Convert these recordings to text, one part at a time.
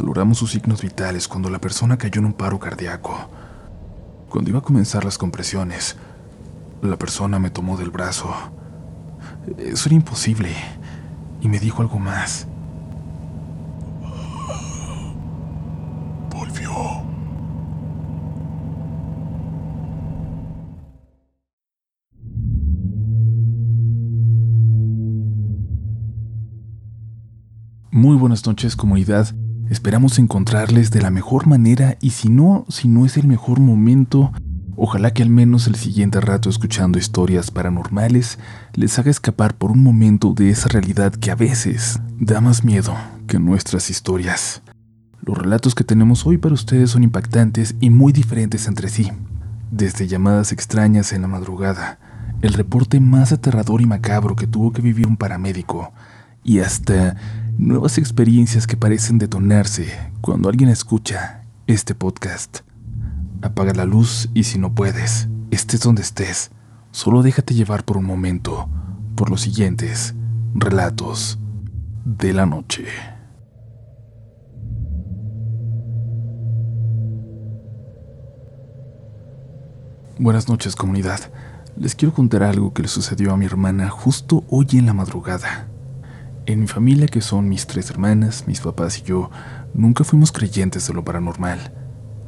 Valoramos sus signos vitales cuando la persona cayó en un paro cardíaco. Cuando iba a comenzar las compresiones, la persona me tomó del brazo. Eso era imposible. Y me dijo algo más. Volvió. Muy buenas noches comunidad. Esperamos encontrarles de la mejor manera y si no, si no es el mejor momento, ojalá que al menos el siguiente rato escuchando historias paranormales les haga escapar por un momento de esa realidad que a veces da más miedo que nuestras historias. Los relatos que tenemos hoy para ustedes son impactantes y muy diferentes entre sí. Desde llamadas extrañas en la madrugada, el reporte más aterrador y macabro que tuvo que vivir un paramédico, y hasta nuevas experiencias que parecen detonarse cuando alguien escucha este podcast. Apaga la luz y si no puedes, estés donde estés, solo déjate llevar por un momento por los siguientes relatos de la noche. Buenas noches comunidad. Les quiero contar algo que le sucedió a mi hermana justo hoy en la madrugada. En mi familia, que son mis tres hermanas, mis papás y yo, nunca fuimos creyentes de lo paranormal.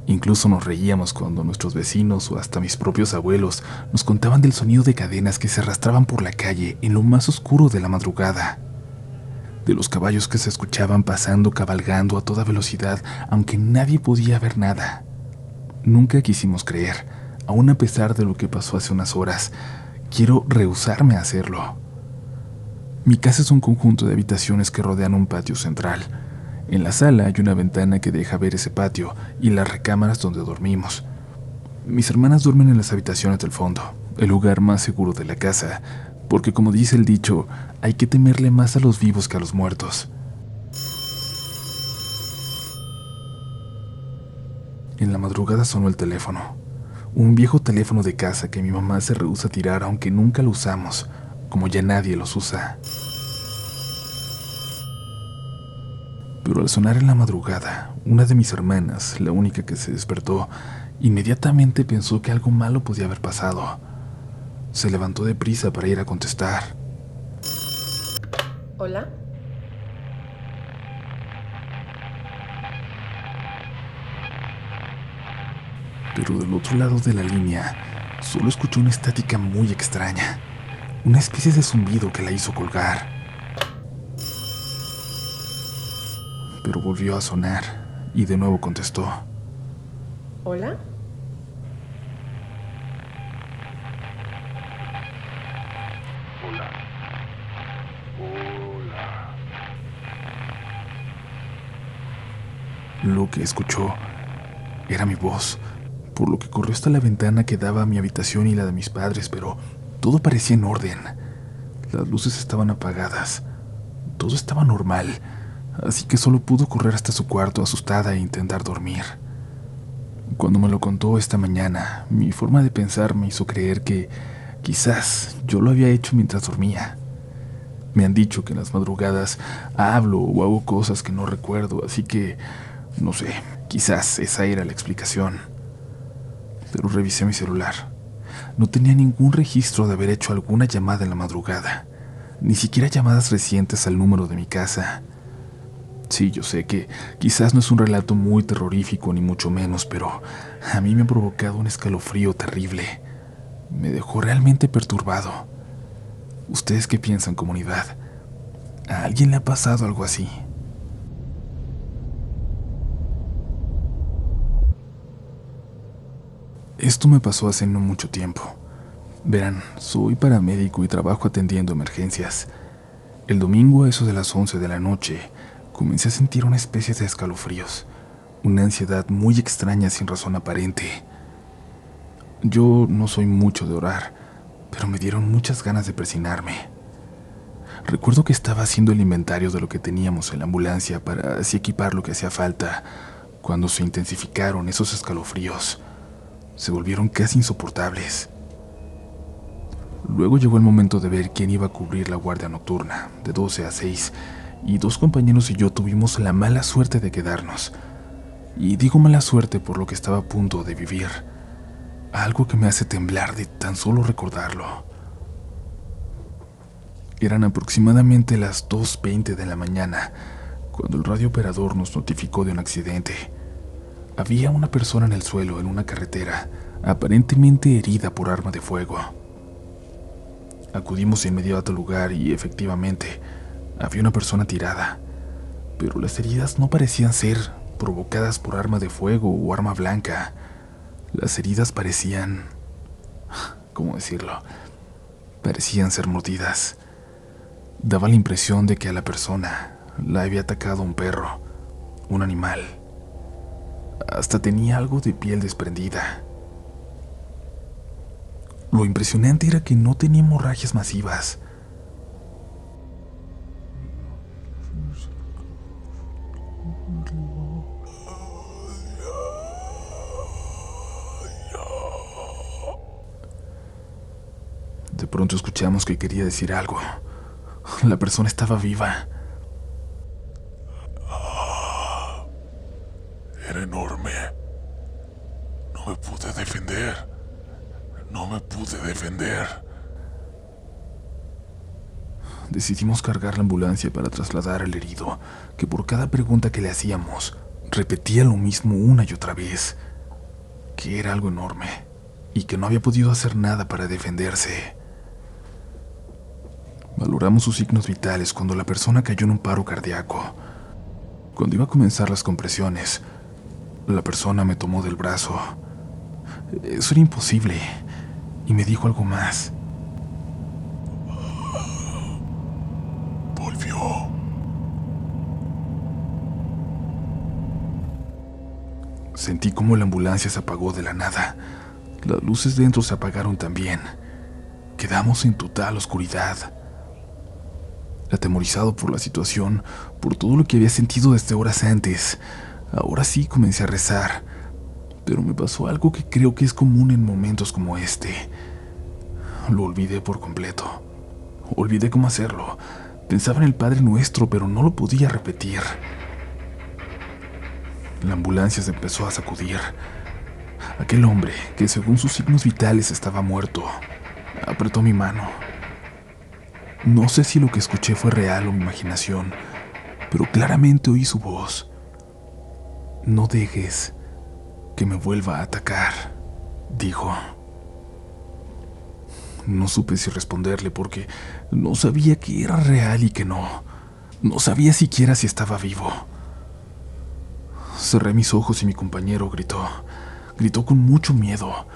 Incluso nos reíamos cuando nuestros vecinos o hasta mis propios abuelos nos contaban del sonido de cadenas que se arrastraban por la calle en lo más oscuro de la madrugada. De los caballos que se escuchaban pasando cabalgando a toda velocidad, aunque nadie podía ver nada. Nunca quisimos creer, aun a pesar de lo que pasó hace unas horas. Quiero rehusarme a hacerlo. Mi casa es un conjunto de habitaciones que rodean un patio central. En la sala hay una ventana que deja ver ese patio y las recámaras donde dormimos. Mis hermanas duermen en las habitaciones del fondo, el lugar más seguro de la casa, porque como dice el dicho, hay que temerle más a los vivos que a los muertos. En la madrugada sonó el teléfono, un viejo teléfono de casa que mi mamá se rehúsa a tirar aunque nunca lo usamos como ya nadie los usa. Pero al sonar en la madrugada, una de mis hermanas, la única que se despertó, inmediatamente pensó que algo malo podía haber pasado. Se levantó deprisa para ir a contestar. Hola. Pero del otro lado de la línea, solo escuchó una estática muy extraña una especie de zumbido que la hizo colgar. Pero volvió a sonar y de nuevo contestó. ¿Hola? Hola. Hola. Lo que escuchó era mi voz, por lo que corrió hasta la ventana que daba a mi habitación y la de mis padres, pero todo parecía en orden. Las luces estaban apagadas. Todo estaba normal, así que solo pudo correr hasta su cuarto asustada e intentar dormir. Cuando me lo contó esta mañana, mi forma de pensar me hizo creer que quizás yo lo había hecho mientras dormía. Me han dicho que en las madrugadas hablo o hago cosas que no recuerdo, así que, no sé, quizás esa era la explicación. Pero revisé mi celular no tenía ningún registro de haber hecho alguna llamada en la madrugada, ni siquiera llamadas recientes al número de mi casa. Sí, yo sé que quizás no es un relato muy terrorífico ni mucho menos, pero a mí me ha provocado un escalofrío terrible. Me dejó realmente perturbado. ¿Ustedes qué piensan, comunidad? ¿A alguien le ha pasado algo así? Esto me pasó hace no mucho tiempo. Verán, soy paramédico y trabajo atendiendo emergencias. El domingo, a eso de las 11 de la noche, comencé a sentir una especie de escalofríos, una ansiedad muy extraña sin razón aparente. Yo no soy mucho de orar, pero me dieron muchas ganas de presinarme. Recuerdo que estaba haciendo el inventario de lo que teníamos en la ambulancia para así equipar lo que hacía falta, cuando se intensificaron esos escalofríos se volvieron casi insoportables. Luego llegó el momento de ver quién iba a cubrir la guardia nocturna, de 12 a 6, y dos compañeros y yo tuvimos la mala suerte de quedarnos. Y digo mala suerte por lo que estaba a punto de vivir, algo que me hace temblar de tan solo recordarlo. Eran aproximadamente las 2.20 de la mañana cuando el radio operador nos notificó de un accidente. Había una persona en el suelo en una carretera, aparentemente herida por arma de fuego. Acudimos de inmediato al lugar y efectivamente había una persona tirada, pero las heridas no parecían ser provocadas por arma de fuego o arma blanca. Las heridas parecían... ¿Cómo decirlo? Parecían ser mordidas. Daba la impresión de que a la persona la había atacado un perro, un animal. Hasta tenía algo de piel desprendida. Lo impresionante era que no tenía hemorragias masivas. De pronto escuchamos que quería decir algo. La persona estaba viva. Era enorme. No me pude defender. No me pude defender. Decidimos cargar la ambulancia para trasladar al herido, que por cada pregunta que le hacíamos, repetía lo mismo una y otra vez, que era algo enorme y que no había podido hacer nada para defenderse. Valoramos sus signos vitales cuando la persona cayó en un paro cardíaco. Cuando iba a comenzar las compresiones, la persona me tomó del brazo. Eso era imposible. Y me dijo algo más. Volvió. Sentí como la ambulancia se apagó de la nada. Las luces dentro se apagaron también. Quedamos en total oscuridad. Atemorizado por la situación, por todo lo que había sentido desde horas antes, ahora sí comencé a rezar. Pero me pasó algo que creo que es común en momentos como este. Lo olvidé por completo. Olvidé cómo hacerlo. Pensaba en el Padre Nuestro, pero no lo podía repetir. La ambulancia se empezó a sacudir. Aquel hombre, que según sus signos vitales estaba muerto, apretó mi mano. No sé si lo que escuché fue real o mi imaginación, pero claramente oí su voz. No dejes que me vuelva a atacar, dijo. No supe si responderle porque no sabía que era real y que no. No sabía siquiera si estaba vivo. Cerré mis ojos y mi compañero gritó. Gritó con mucho miedo,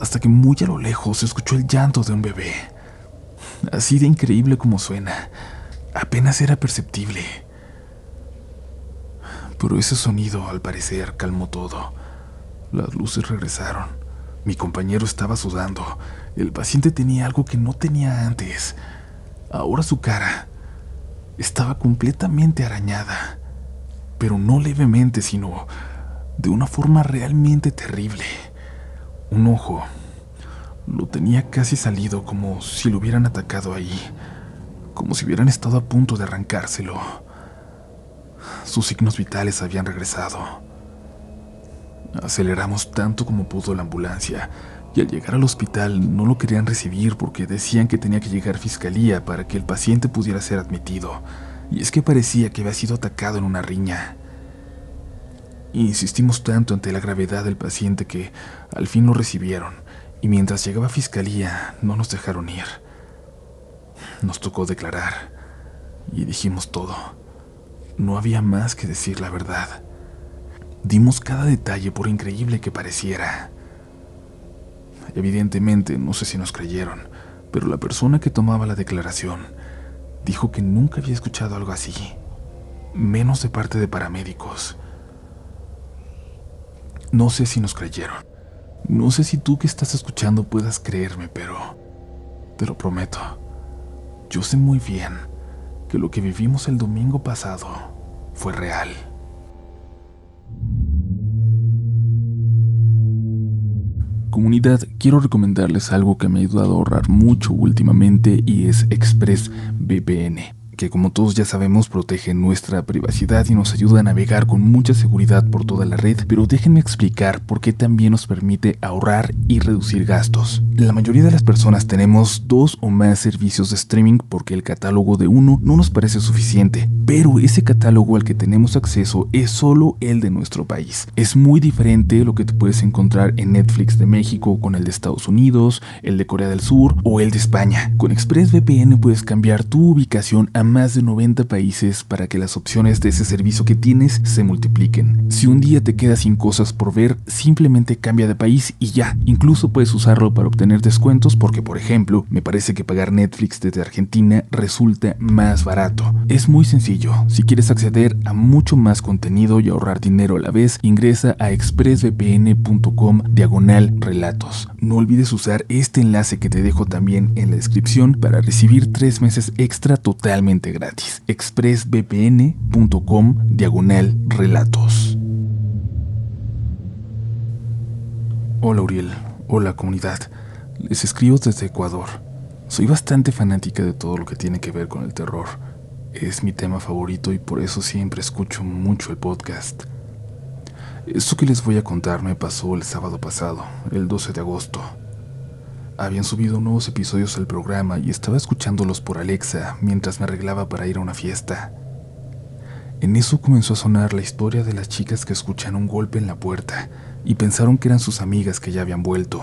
hasta que muy a lo lejos se escuchó el llanto de un bebé. Así de increíble como suena, apenas era perceptible. Pero ese sonido, al parecer, calmó todo. Las luces regresaron. Mi compañero estaba sudando. El paciente tenía algo que no tenía antes. Ahora su cara estaba completamente arañada, pero no levemente, sino de una forma realmente terrible. Un ojo lo tenía casi salido como si lo hubieran atacado ahí, como si hubieran estado a punto de arrancárselo. Sus signos vitales habían regresado. Aceleramos tanto como pudo la ambulancia y al llegar al hospital no lo querían recibir porque decían que tenía que llegar fiscalía para que el paciente pudiera ser admitido. Y es que parecía que había sido atacado en una riña. Insistimos tanto ante la gravedad del paciente que al fin lo recibieron y mientras llegaba fiscalía no nos dejaron ir. Nos tocó declarar y dijimos todo. No había más que decir la verdad. Dimos cada detalle por increíble que pareciera. Evidentemente, no sé si nos creyeron, pero la persona que tomaba la declaración dijo que nunca había escuchado algo así, menos de parte de paramédicos. No sé si nos creyeron. No sé si tú que estás escuchando puedas creerme, pero te lo prometo. Yo sé muy bien que lo que vivimos el domingo pasado fue real. Comunidad, quiero recomendarles algo que me ha ayudado a ahorrar mucho últimamente y es ExpressVPN. Que como todos ya sabemos protegen nuestra privacidad y nos ayuda a navegar con mucha seguridad por toda la red, pero déjenme explicar por qué también nos permite ahorrar y reducir gastos. La mayoría de las personas tenemos dos o más servicios de streaming porque el catálogo de uno no nos parece suficiente, pero ese catálogo al que tenemos acceso es solo el de nuestro país. Es muy diferente lo que te puedes encontrar en Netflix de México con el de Estados Unidos, el de Corea del Sur o el de España. Con ExpressVPN puedes cambiar tu ubicación a más de 90 países para que las opciones de ese servicio que tienes se multipliquen. Si un día te quedas sin cosas por ver, simplemente cambia de país y ya. Incluso puedes usarlo para obtener descuentos porque, por ejemplo, me parece que pagar Netflix desde Argentina resulta más barato. Es muy sencillo. Si quieres acceder a mucho más contenido y ahorrar dinero a la vez, ingresa a expressvpn.com diagonal relatos. No olvides usar este enlace que te dejo también en la descripción para recibir tres meses extra totalmente gratis. expressvpn.com diagonal relatos. Hola Uriel, hola comunidad. Les escribo desde Ecuador. Soy bastante fanática de todo lo que tiene que ver con el terror. Es mi tema favorito y por eso siempre escucho mucho el podcast. Esto que les voy a contar me pasó el sábado pasado, el 12 de agosto. Habían subido nuevos episodios al programa y estaba escuchándolos por Alexa mientras me arreglaba para ir a una fiesta. En eso comenzó a sonar la historia de las chicas que escuchan un golpe en la puerta y pensaron que eran sus amigas que ya habían vuelto.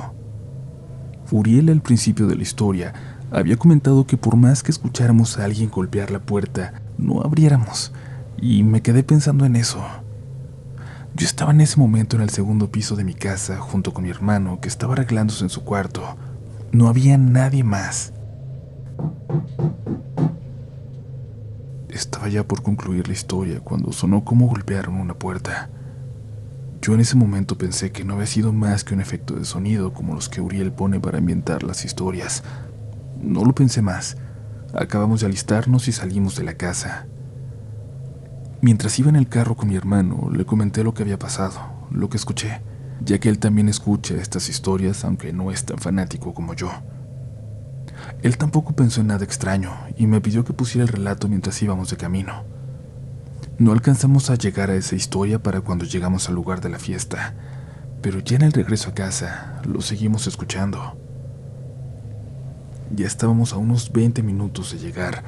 Uriel al principio de la historia había comentado que por más que escucháramos a alguien golpear la puerta, no abriéramos, y me quedé pensando en eso. Yo estaba en ese momento en el segundo piso de mi casa junto con mi hermano que estaba arreglándose en su cuarto. No había nadie más. Estaba ya por concluir la historia cuando sonó como golpearon una puerta. Yo en ese momento pensé que no había sido más que un efecto de sonido como los que Uriel pone para ambientar las historias. No lo pensé más. Acabamos de alistarnos y salimos de la casa. Mientras iba en el carro con mi hermano, le comenté lo que había pasado, lo que escuché, ya que él también escucha estas historias, aunque no es tan fanático como yo. Él tampoco pensó en nada extraño y me pidió que pusiera el relato mientras íbamos de camino. No alcanzamos a llegar a esa historia para cuando llegamos al lugar de la fiesta, pero ya en el regreso a casa lo seguimos escuchando. Ya estábamos a unos 20 minutos de llegar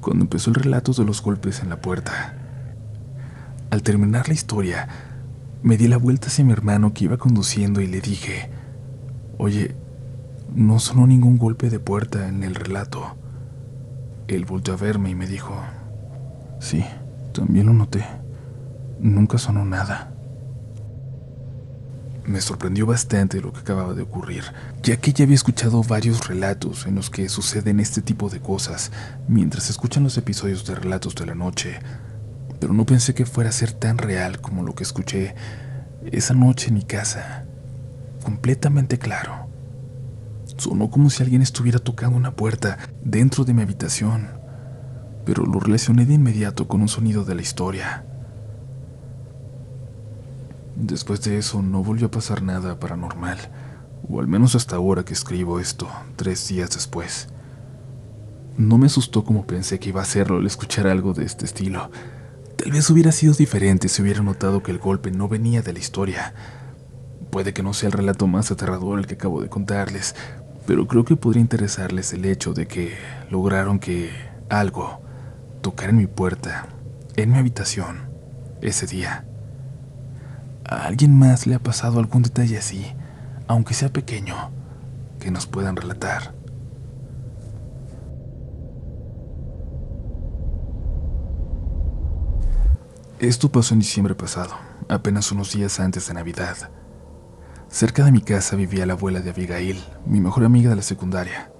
cuando empezó el relato de los golpes en la puerta. Al terminar la historia, me di la vuelta hacia mi hermano que iba conduciendo y le dije, oye, no sonó ningún golpe de puerta en el relato. Él volvió a verme y me dijo, sí, también lo noté. Nunca sonó nada. Me sorprendió bastante lo que acababa de ocurrir, ya que ya había escuchado varios relatos en los que suceden este tipo de cosas mientras escuchan los episodios de Relatos de la Noche, pero no pensé que fuera a ser tan real como lo que escuché esa noche en mi casa. Completamente claro. Sonó como si alguien estuviera tocando una puerta dentro de mi habitación, pero lo relacioné de inmediato con un sonido de la historia. Después de eso no volvió a pasar nada paranormal, o al menos hasta ahora que escribo esto, tres días después. No me asustó como pensé que iba a hacerlo al escuchar algo de este estilo, Tal vez hubiera sido diferente si hubiera notado que el golpe no venía de la historia. Puede que no sea el relato más aterrador el que acabo de contarles, pero creo que podría interesarles el hecho de que lograron que algo tocara en mi puerta, en mi habitación, ese día. ¿A alguien más le ha pasado algún detalle así, aunque sea pequeño, que nos puedan relatar? Esto pasó en diciembre pasado, apenas unos días antes de Navidad. Cerca de mi casa vivía la abuela de Abigail, mi mejor amiga de la secundaria.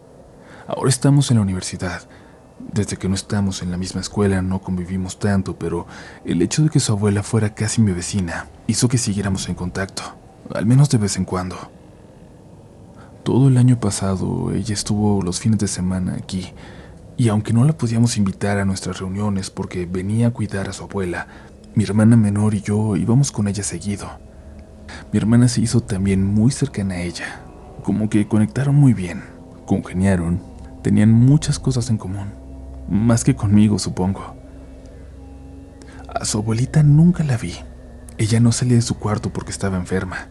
Ahora estamos en la universidad. Desde que no estamos en la misma escuela no convivimos tanto, pero el hecho de que su abuela fuera casi mi vecina hizo que siguiéramos en contacto, al menos de vez en cuando. Todo el año pasado ella estuvo los fines de semana aquí, y aunque no la podíamos invitar a nuestras reuniones porque venía a cuidar a su abuela, mi hermana menor y yo íbamos con ella seguido. Mi hermana se hizo también muy cercana a ella, como que conectaron muy bien, congeniaron, tenían muchas cosas en común. más que conmigo, supongo. A su abuelita nunca la vi. Ella no salía de su cuarto porque estaba enferma.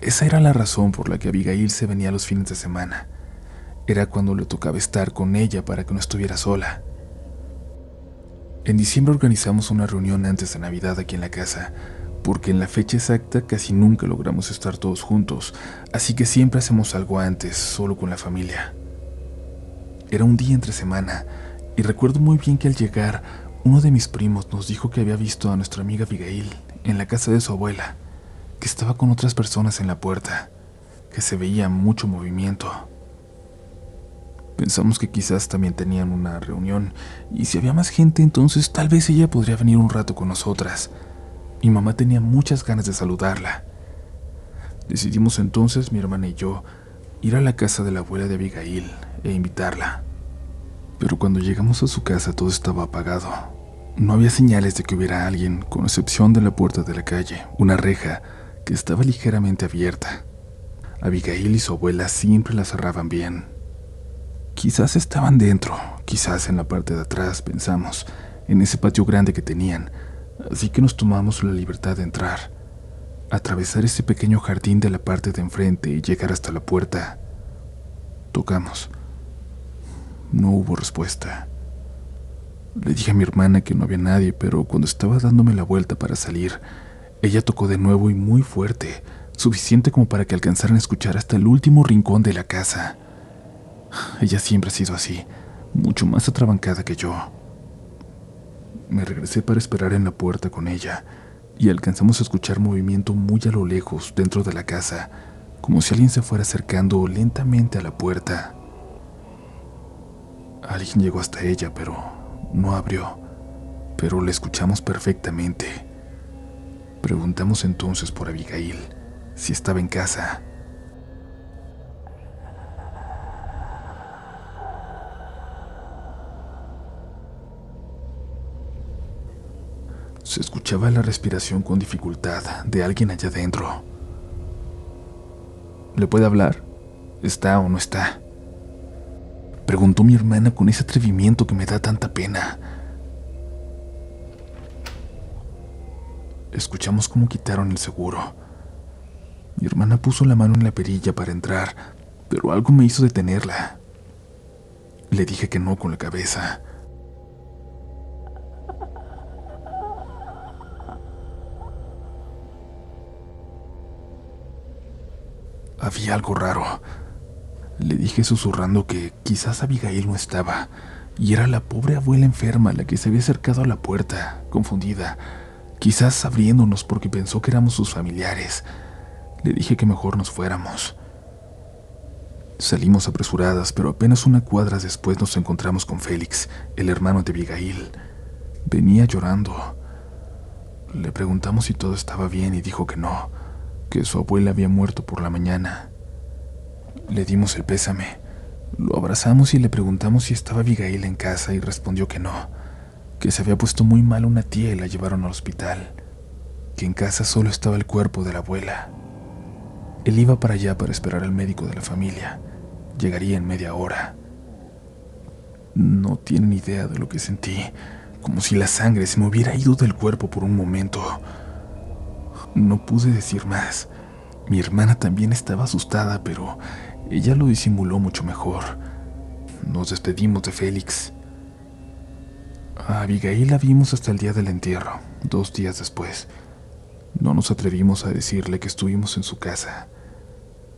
Esa era la razón por la que Abigail se venía los fines de semana. Era cuando le tocaba estar con ella para que no estuviera sola. En diciembre organizamos una reunión antes de Navidad aquí en la casa, porque en la fecha exacta casi nunca logramos estar todos juntos, así que siempre hacemos algo antes, solo con la familia. Era un día entre semana, y recuerdo muy bien que al llegar, uno de mis primos nos dijo que había visto a nuestra amiga Abigail en la casa de su abuela, que estaba con otras personas en la puerta, que se veía mucho movimiento. Pensamos que quizás también tenían una reunión, y si había más gente entonces tal vez ella podría venir un rato con nosotras. Mi mamá tenía muchas ganas de saludarla. Decidimos entonces, mi hermana y yo, ir a la casa de la abuela de Abigail e invitarla. Pero cuando llegamos a su casa todo estaba apagado. No había señales de que hubiera alguien, con excepción de la puerta de la calle, una reja que estaba ligeramente abierta. Abigail y su abuela siempre la cerraban bien. Quizás estaban dentro, quizás en la parte de atrás, pensamos, en ese patio grande que tenían, así que nos tomamos la libertad de entrar, atravesar ese pequeño jardín de la parte de enfrente y llegar hasta la puerta. Tocamos. No hubo respuesta. Le dije a mi hermana que no había nadie, pero cuando estaba dándome la vuelta para salir, ella tocó de nuevo y muy fuerte, suficiente como para que alcanzaran a escuchar hasta el último rincón de la casa. Ella siempre ha sido así, mucho más atrabancada que yo. Me regresé para esperar en la puerta con ella y alcanzamos a escuchar movimiento muy a lo lejos dentro de la casa, como si alguien se fuera acercando lentamente a la puerta. Alguien llegó hasta ella, pero no abrió, pero la escuchamos perfectamente. Preguntamos entonces por Abigail, si estaba en casa. Se escuchaba la respiración con dificultad de alguien allá adentro. ¿Le puede hablar? ¿Está o no está? Preguntó mi hermana con ese atrevimiento que me da tanta pena. Escuchamos cómo quitaron el seguro. Mi hermana puso la mano en la perilla para entrar, pero algo me hizo detenerla. Le dije que no con la cabeza. Había algo raro. Le dije susurrando que quizás Abigail no estaba, y era la pobre abuela enferma la que se había acercado a la puerta, confundida, quizás abriéndonos porque pensó que éramos sus familiares. Le dije que mejor nos fuéramos. Salimos apresuradas, pero apenas una cuadra después nos encontramos con Félix, el hermano de Abigail. Venía llorando. Le preguntamos si todo estaba bien y dijo que no, que su abuela había muerto por la mañana. Le dimos el pésame. Lo abrazamos y le preguntamos si estaba Abigail en casa y respondió que no, que se había puesto muy mal una tía y la llevaron al hospital, que en casa solo estaba el cuerpo de la abuela. Él iba para allá para esperar al médico de la familia. Llegaría en media hora. No tienen idea de lo que sentí, como si la sangre se me hubiera ido del cuerpo por un momento. No pude decir más. Mi hermana también estaba asustada, pero ella lo disimuló mucho mejor. Nos despedimos de Félix. A Abigail la vimos hasta el día del entierro, dos días después. No nos atrevimos a decirle que estuvimos en su casa,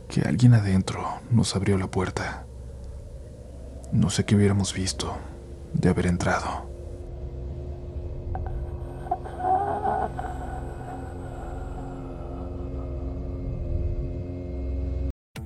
que alguien adentro nos abrió la puerta. No sé qué hubiéramos visto de haber entrado.